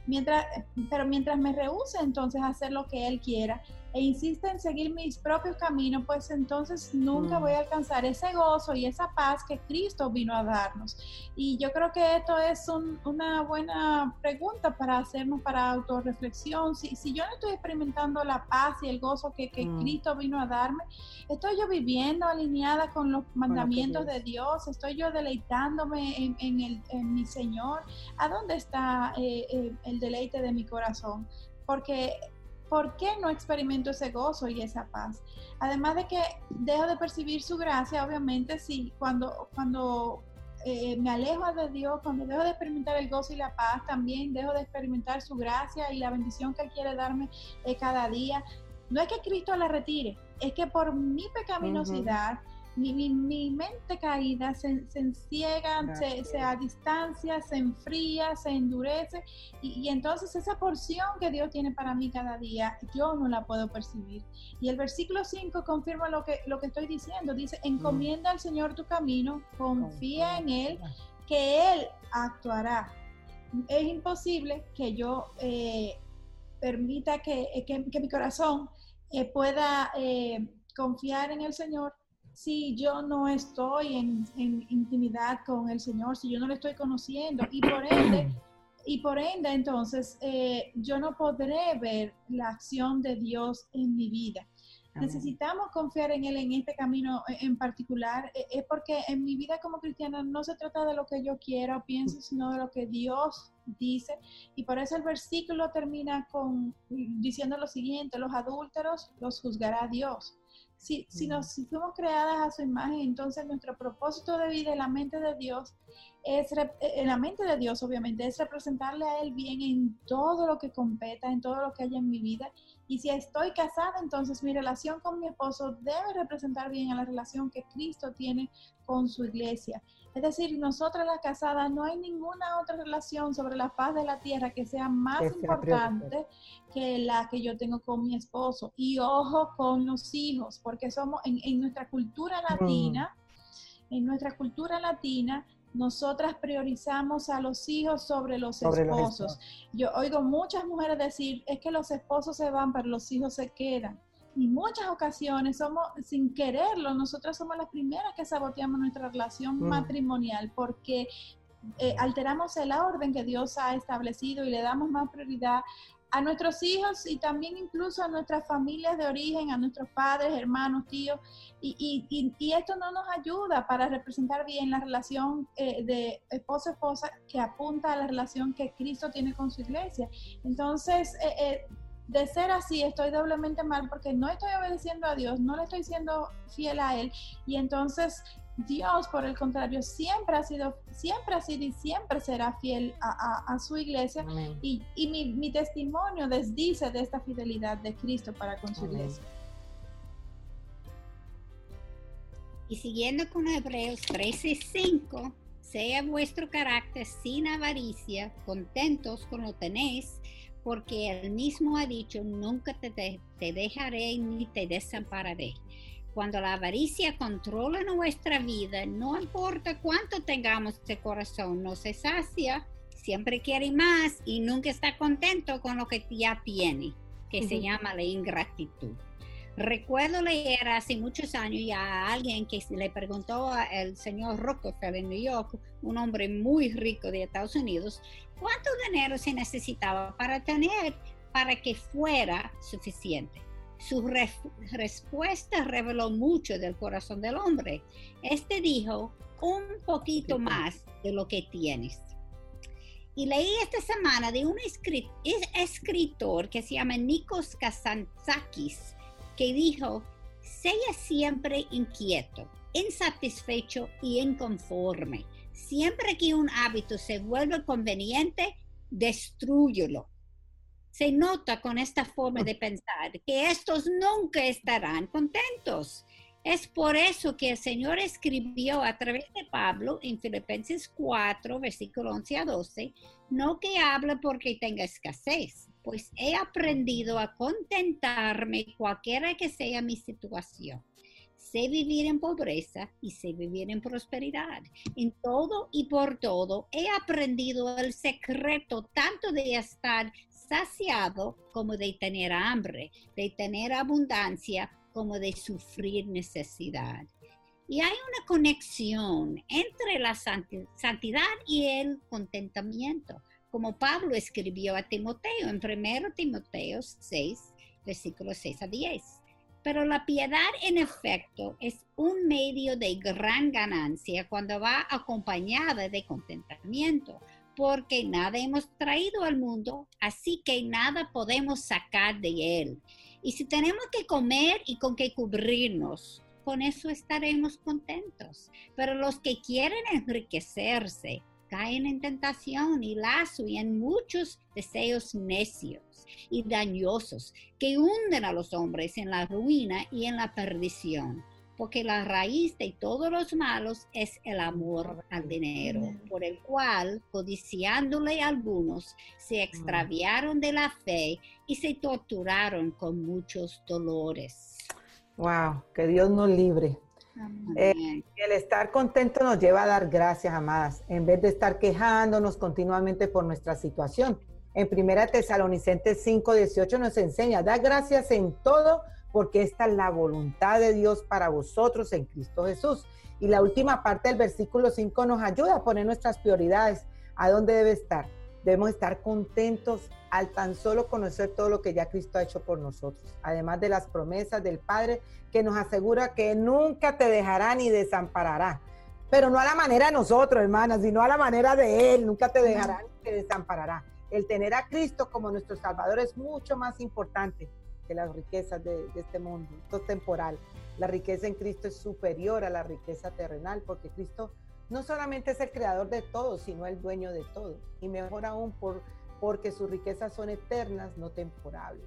Mientras, pero mientras me rehúse entonces a hacer lo que Él quiera, e insiste en seguir mis propios caminos, pues entonces nunca voy a mm. alcanzar ese gozo y esa paz que Cristo vino a darnos. Y yo creo que esto es una buena pregunta para hacernos para autorreflexión. Si, si yo no estoy experimentando la paz y el gozo que, que mm. Cristo vino a darme, estoy yo viviendo alineada con los mandamientos de Dios, estoy yo deleitándome en, en, el, en mi Señor. ¿A dónde está eh, eh, el deleite de mi corazón? Porque ¿por qué no experimento ese gozo y esa paz? Además de que dejo de percibir su gracia, obviamente, si cuando, cuando eh, me alejo de Dios, cuando dejo de experimentar el gozo y la paz, también dejo de experimentar su gracia y la bendición que Él quiere darme eh, cada día. No es que Cristo la retire, es que por mi pecaminosidad, mi, mi, mente caída se, se enciega, se, se, a distancia, se enfría, se endurece y, entonces esa porción que Dios tiene para mí cada día, yo no la puedo percibir. Y el versículo 5 confirma lo que, lo que estoy diciendo, dice, encomienda al Señor tu camino, confía en Él, que Él actuará. Es imposible que yo eh, permita que, que, mi corazón eh, pueda eh, confiar en el Señor si yo no estoy en, intimidad con el Señor, si yo no le estoy conociendo y por ende y por ende, entonces, eh, yo no podré ver la acción de Dios en mi vida. Necesitamos confiar en Él en este camino eh, en particular. Eh, es porque en mi vida como cristiana no se trata de lo que yo quiero o pienso, sino de lo que Dios dice. Y por eso el versículo termina con diciendo lo siguiente, los adúlteros los juzgará Dios. Si, si, nos, si fuimos creadas a su imagen, entonces nuestro propósito de vida en la mente de Dios es, eh, en la mente de Dios obviamente, es representarle a Él bien en todo lo que competa, en todo lo que haya en mi vida. Y si estoy casada, entonces mi relación con mi esposo debe representar bien a la relación que Cristo tiene con su iglesia. Es decir, nosotras las casadas no hay ninguna otra relación sobre la faz de la tierra que sea más importante que la que yo tengo con mi esposo. Y ojo con los hijos, porque somos en, nuestra cultura mm. latina, en nuestra cultura latina, nosotras priorizamos a los hijos sobre los esposos. Yo oigo muchas mujeres decir, es que los esposos se van, pero los hijos se quedan y muchas ocasiones somos, sin quererlo, nosotras somos las primeras que saboteamos nuestra relación mm. matrimonial porque eh, alteramos el orden que Dios ha establecido y le damos más prioridad a nuestros hijos y también incluso a nuestras familias de origen, a nuestros padres, hermanos, tíos, y, y, y esto no nos ayuda para representar bien la relación eh, de esposo-esposa que apunta a la relación que Cristo tiene con su iglesia. Entonces, eh, eh de ser así estoy doblemente mal porque no estoy obedeciendo a Dios, no le estoy siendo fiel a Él. Y entonces Dios, por el contrario, siempre ha sido, siempre ha sido y siempre será fiel a, su iglesia. Y, mi, testimonio desdice de esta fidelidad de Cristo para con su iglesia. Y siguiendo con Hebreos 13:5, sea vuestro carácter sin avaricia, contentos con lo tenéis porque él mismo ha dicho, nunca te, te dejaré ni te desampararé. Cuando la avaricia controla nuestra vida, no importa cuánto tengamos de corazón, no se sacia, siempre quiere más y nunca está contento con lo que ya tiene, que se llama la ingratitud. Recuerdo leer hace muchos años ya a alguien que le preguntó al señor Rockefeller en New York, un hombre muy rico de Estados Unidos, cuánto dinero se necesitaba para tener para que fuera suficiente. Su respuesta reveló mucho del corazón del hombre. Este dijo, un poquito más de lo que tienes. Y leí esta semana de un escritor que se llama Nikos Kazantzakis, que dijo, sea siempre inquieto, insatisfecho y inconforme. Siempre que un hábito se vuelve conveniente, destruyelo. Se nota con esta forma de pensar que estos nunca estarán contentos. Es por eso que el Señor escribió a través de Pablo en Filipenses 4, versículo 11 a 12, no que hable porque tenga escasez, pues he aprendido a contentarme cualquiera que sea mi situación. Sé vivir en pobreza y sé vivir en prosperidad. En todo y por todo he aprendido el secreto tanto de estar saciado como de tener hambre, de tener abundancia como de sufrir necesidad. Y hay una conexión entre la santidad y el contentamiento como Pablo escribió a Timoteo en 1 Timoteo 6, versículos 6 a 10. Pero la piedad en efecto es un medio de gran ganancia cuando va acompañada de contentamiento, porque nada hemos traído al mundo, así que nada podemos sacar de él. Y si tenemos que comer y con qué cubrirnos, con eso estaremos contentos. Pero los que quieren enriquecerse caen en tentación y lazo y en muchos deseos necios y dañosos que hunden a los hombres en la ruina y en la perdición. Porque la raíz de todos los malos es el amor al dinero, por el cual, codiciándole algunos, se extraviaron de la fe y se torturaron con muchos dolores. Wow, que Dios nos libre eh, el estar contento nos lleva a dar gracias, amadas, en vez de estar quejándonos continuamente por nuestra situación. En Primera Tesalonicenses 5, 18 nos enseña, da gracias en todo porque esta es la voluntad de Dios para vosotros en Cristo Jesús. Y la última parte del versículo 5 nos ayuda a poner nuestras prioridades, a dónde debe estar. Debemos estar contentos al tan solo conocer todo lo que ya Cristo ha hecho por nosotros, además de las promesas del Padre que nos asegura que nunca te dejará ni desamparará. Pero no a la manera de nosotros, hermanas, sino a la manera de Él, nunca te dejará ni te desamparará. El tener a Cristo como nuestro Salvador es mucho más importante que las riquezas de, de este mundo, esto es temporal. La riqueza en Cristo es superior a la riqueza terrenal, porque Cristo no solamente es el creador de todo, sino el dueño de todo. Y mejor aún por, porque sus riquezas son eternas, no temporales.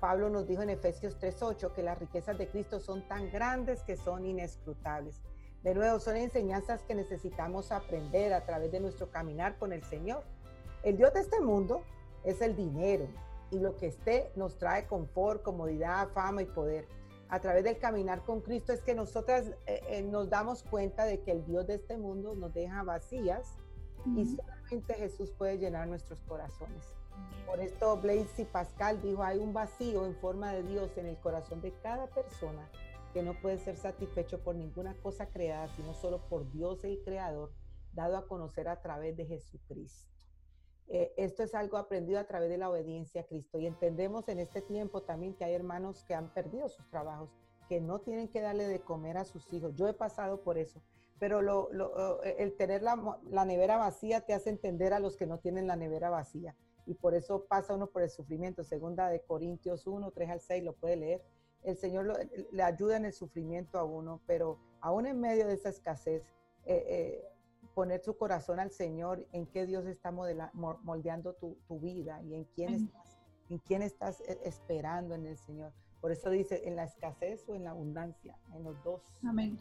Pablo nos dijo en Efesios 3:8 que las riquezas de Cristo son tan grandes que son inescrutables. De nuevo, son enseñanzas que necesitamos aprender a través de nuestro caminar con el Señor. El Dios de este mundo es el dinero y lo que esté nos trae confort, comodidad, fama y poder a través del caminar con Cristo es que nosotras eh, eh, nos damos cuenta de que el Dios de este mundo nos deja vacías y solamente Jesús puede llenar nuestros corazones. Por esto Blaise y Pascal dijo, hay un vacío en forma de Dios en el corazón de cada persona que no puede ser satisfecho por ninguna cosa creada, sino solo por Dios el Creador, dado a conocer a través de Jesucristo. Eh, esto es algo aprendido a través de la obediencia a Cristo y entendemos en este tiempo también que hay hermanos que han perdido sus trabajos, que no tienen que darle de comer a sus hijos. Yo he pasado por eso, pero lo, eh, el tener la, la, nevera vacía te hace entender a los que no tienen la nevera vacía y por eso pasa uno por el sufrimiento. Segunda de Corintios 1, 3 al 6, lo puede leer. El Señor le ayuda en el sufrimiento a uno, pero aún en medio de esa escasez, eh, eh poner su corazón al Señor, en qué Dios está moldeando tu, vida y en quién, estás, en quién estás e, esperando en el Señor. Por eso dice, en la escasez o en la abundancia, en los dos. Amén.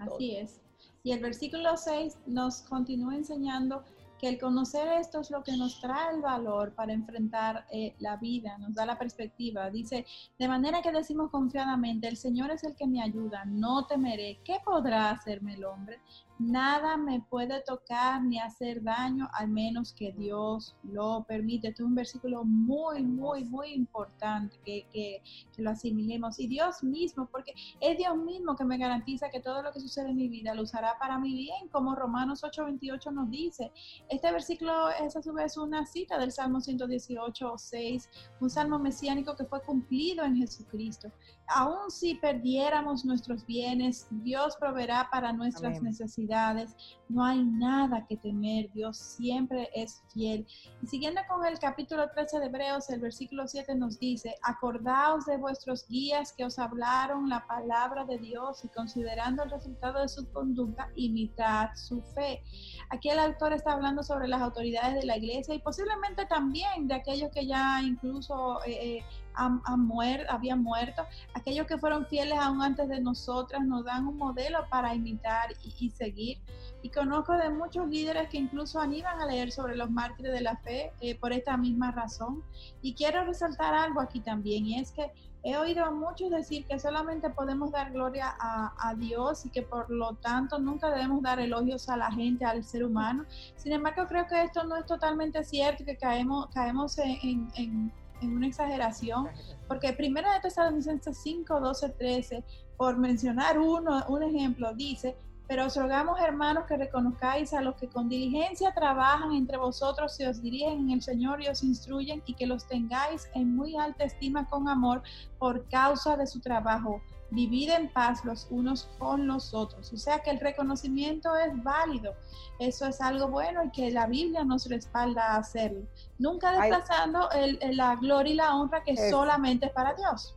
Así es. Y el versículo 6 nos continúa enseñando que el conocer esto es lo que nos trae el valor para enfrentar eh, la vida, nos da la perspectiva. Dice, de manera que decimos confiadamente, el Señor es el que me ayuda, no temeré. ¿Qué podrá hacerme el hombre? Nada me puede tocar ni hacer daño, al menos que Dios lo permite. Este es un versículo muy, muy, muy importante que, que, lo asimilemos. Y Dios mismo, porque es Dios mismo que me garantiza que todo lo que sucede en mi vida lo usará para mi bien, como Romanos 8:28 nos dice. Este versículo es a su vez una cita del Salmo 118, 6, un salmo mesiánico que fue cumplido en Jesucristo aun si perdiéramos nuestros bienes, Dios proveerá para nuestras necesidades. No hay nada que temer, Dios siempre es fiel. Y siguiendo con el capítulo 13 de Hebreos, el versículo 7 nos dice, acordaos de vuestros guías que os hablaron la palabra de Dios y considerando el resultado de su conducta, imitad su fe. Aquí el autor está hablando sobre las autoridades de la iglesia y posiblemente también de aquellos que ya incluso... Eh, eh, habían muerto, aquellos que fueron fieles aún antes de nosotras nos dan un modelo para imitar y, seguir. Y conozco de muchos líderes que incluso animan a leer sobre los mártires de la fe eh, por esta misma razón. Y quiero resaltar algo aquí también, y es que he oído a muchos decir que solamente podemos dar gloria a, Dios y que por lo tanto nunca debemos dar elogios a la gente, al ser humano. Sin embargo, creo que esto no es totalmente cierto, que caemos, caemos en en una exageración, porque primera de Tesalonicenses 5, 12, 13, por mencionar uno, un ejemplo, dice, pero os rogamos, hermanos, que reconozcáis a los que con diligencia trabajan entre vosotros, se os dirigen en el Señor y os instruyen, y que los tengáis en muy alta estima con amor por causa de su trabajo Vivid en paz los unos con los otros. O sea que el reconocimiento es válido. Eso es algo bueno y que la Biblia nos respalda a hacerlo. Nunca desplazando el, la gloria y la honra que solamente es para Dios.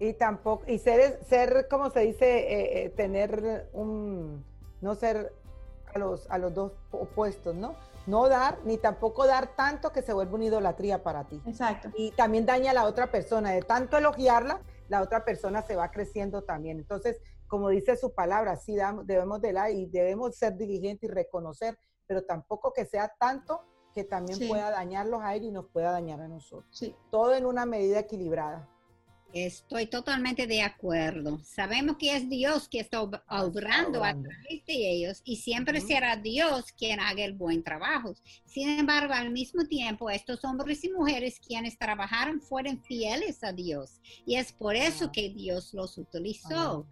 Y tampoco, y ser, ser como se dice, eh, eh, tener un, no ser a los, a los dos opuestos, ¿no? No dar, ni tampoco dar tanto que se vuelva una idolatría para ti. Exacto. Y también daña a la otra persona, de tanto elogiarla, la otra persona se va creciendo también. Entonces, como dice su palabra, sí debemos de la y debemos ser diligentes y reconocer, pero tampoco que sea tanto que también pueda dañarlos a él y nos pueda dañar a nosotros. Sí. Todo en una medida equilibrada. Estoy totalmente de acuerdo. Sabemos que es Dios que está obrando a través de ellos y siempre será Dios quien haga el buen trabajo. Sin embargo, al mismo tiempo, estos hombres y mujeres quienes trabajaron fueron fieles a Dios y es por eso que Dios los utilizó.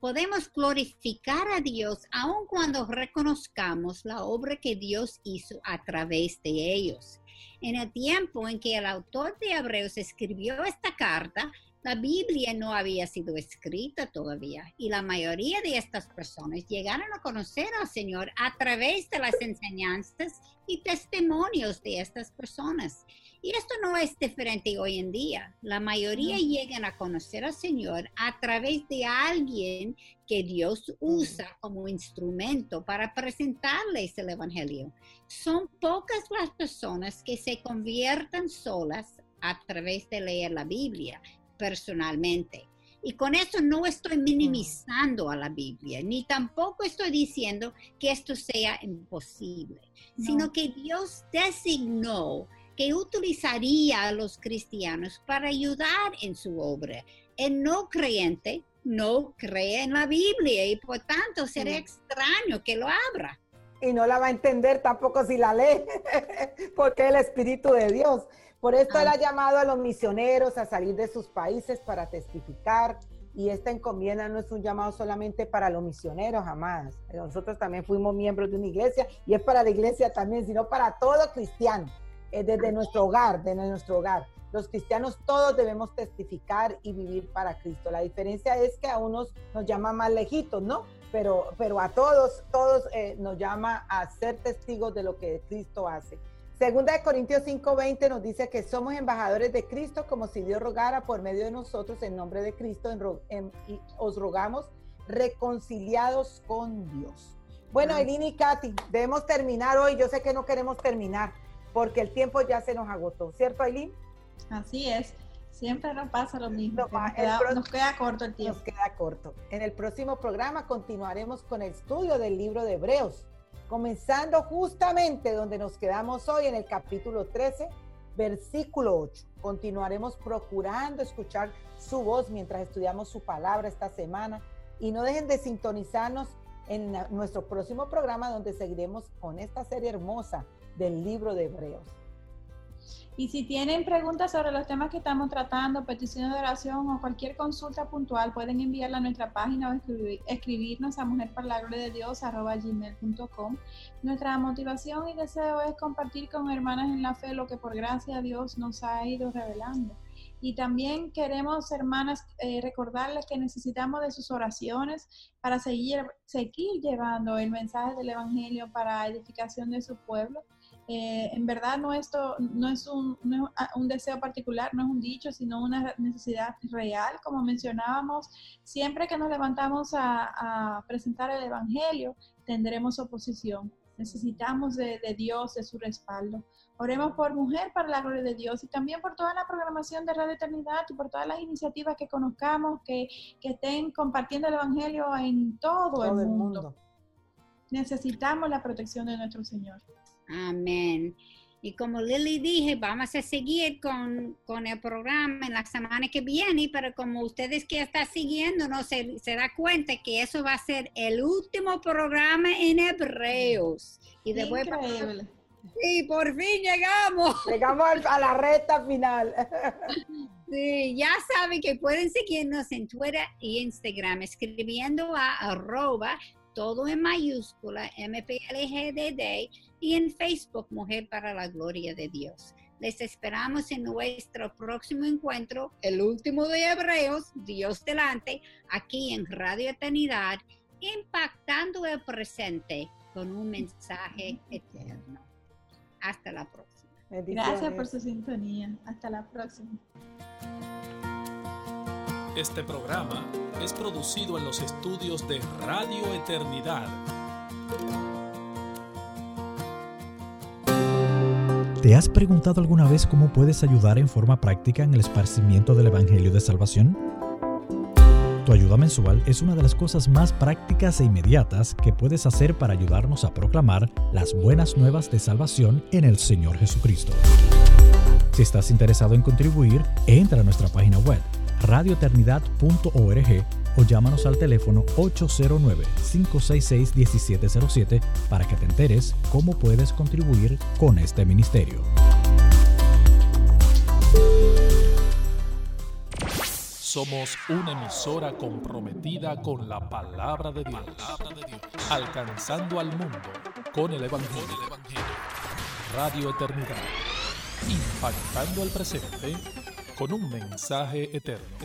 podemos glorificar a Dios aun cuando reconozcamos la obra que Dios hizo a través de ellos. En el tiempo en que el autor de Hebreos escribió esta carta, la Biblia no había sido escrita todavía y la mayoría de estas personas llegaron a conocer al Señor a través de las enseñanzas y testimonios de estas personas. Y esto no es diferente hoy en día. La mayoría llegan a conocer al Señor a través de alguien que Dios usa como instrumento para presentarles el Evangelio. Son pocas las personas que se conviertan solas a través de leer la Biblia personalmente. Y con eso no estoy minimizando a la Biblia, ni tampoco estoy diciendo que esto sea imposible, sino que Dios designó que utilizaría a los cristianos para ayudar en su obra. El no creyente no cree en la Biblia y por tanto sería extraño que lo abra. Y no la va a entender tampoco si la lee, porque es el Espíritu de Dios. Por esto él ha llamado a los misioneros a salir de sus países para testificar. Y esta encomienda no es un llamado solamente para los misioneros, jamás. Nosotros también fuimos miembros de una iglesia y es para la iglesia también, sino para todo cristiano, eh, desde nuestro hogar, desde nuestro hogar. Los cristianos todos debemos testificar y vivir para Cristo. La diferencia es que a unos nos llama más lejitos, ¿no? Pero, pero a todos, todos eh, nos llama a ser testigos de lo que Cristo hace. Segunda de Corintios 5:20 nos dice que somos embajadores de Cristo como si Dios rogara por medio de nosotros en nombre de Cristo y os rogamos reconciliados con Dios. Bueno, Elini y Katy, debemos terminar hoy. Yo sé que no queremos terminar porque el tiempo ya se nos agotó, ¿cierto, Eileen? Así es. Siempre nos pasa lo mismo. nos, queda, nos, queda, corto el tiempo. Nos queda corto. En el próximo programa continuaremos con el estudio del libro de Hebreos comenzando justamente donde nos quedamos hoy en el capítulo 13, versículo 8. Continuaremos procurando escuchar su voz mientras estudiamos su palabra esta semana y no dejen de sintonizarnos en nuestro próximo programa donde seguiremos con esta serie hermosa del libro de Hebreos. Y si tienen preguntas sobre los temas que estamos tratando, peticiones de oración o cualquier consulta puntual, pueden enviarla a nuestra página o escribirnos a mujerparlagloriadios.com. Nuestra motivación y deseo es compartir con hermanas en la fe lo que por gracia Dios nos ha ido revelando. Y también queremos, hermanas, eh, recordarles que necesitamos de sus oraciones para seguir llevando el mensaje del Evangelio para edificación de su pueblo. Eh, en verdad no, esto, no es un, un, deseo particular, no es un dicho, sino una necesidad real. Como mencionábamos, siempre que nos levantamos a, presentar el Evangelio, tendremos oposición. Necesitamos de, Dios, de su respaldo. Oremos por Mujer para la Gloria de Dios y también por toda la programación de Radio Eternidad y por todas las iniciativas que conozcamos, que, estén compartiendo el Evangelio en todo, el mundo. Necesitamos la protección de nuestro Señor. Amén. Y como Lily dije, vamos a seguir con, el programa en la semana que viene, pero como ustedes que están siguiendo, no se, se da cuenta que eso va a ser el último programa en Hebreos. Y después Increíble. Sí, por fin llegamos. Llegamos a la recta final. Sí, ya saben que pueden seguirnos en Twitter y Instagram escribiendo a arroba todo en mayúscula, MPLGDD, y en Facebook, Mujer para la Gloria de Dios. Les esperamos en nuestro próximo encuentro, el último de Hebreos, Dios delante, aquí en Radio Eternidad, impactando el presente con un mensaje eterno. Hasta la próxima. Gracias por su sintonía. Hasta la próxima. Este programa es producido en los estudios de Radio Eternidad. ¿Te has preguntado alguna vez cómo puedes ayudar en forma práctica en el esparcimiento del Evangelio de Salvación? Tu ayuda mensual es una de las cosas más prácticas e inmediatas que puedes hacer para ayudarnos a proclamar las buenas nuevas de salvación en el Señor Jesucristo. Si estás interesado en contribuir, entra a nuestra página web radioeternidad.org o llámanos al teléfono 809-566-1707 para que te enteres cómo puedes contribuir con este ministerio. Somos una emisora comprometida con la palabra de Dios, alcanzando al mundo con el Evangelio. Radio Eternidad, impactando el presente con un mensaje eterno.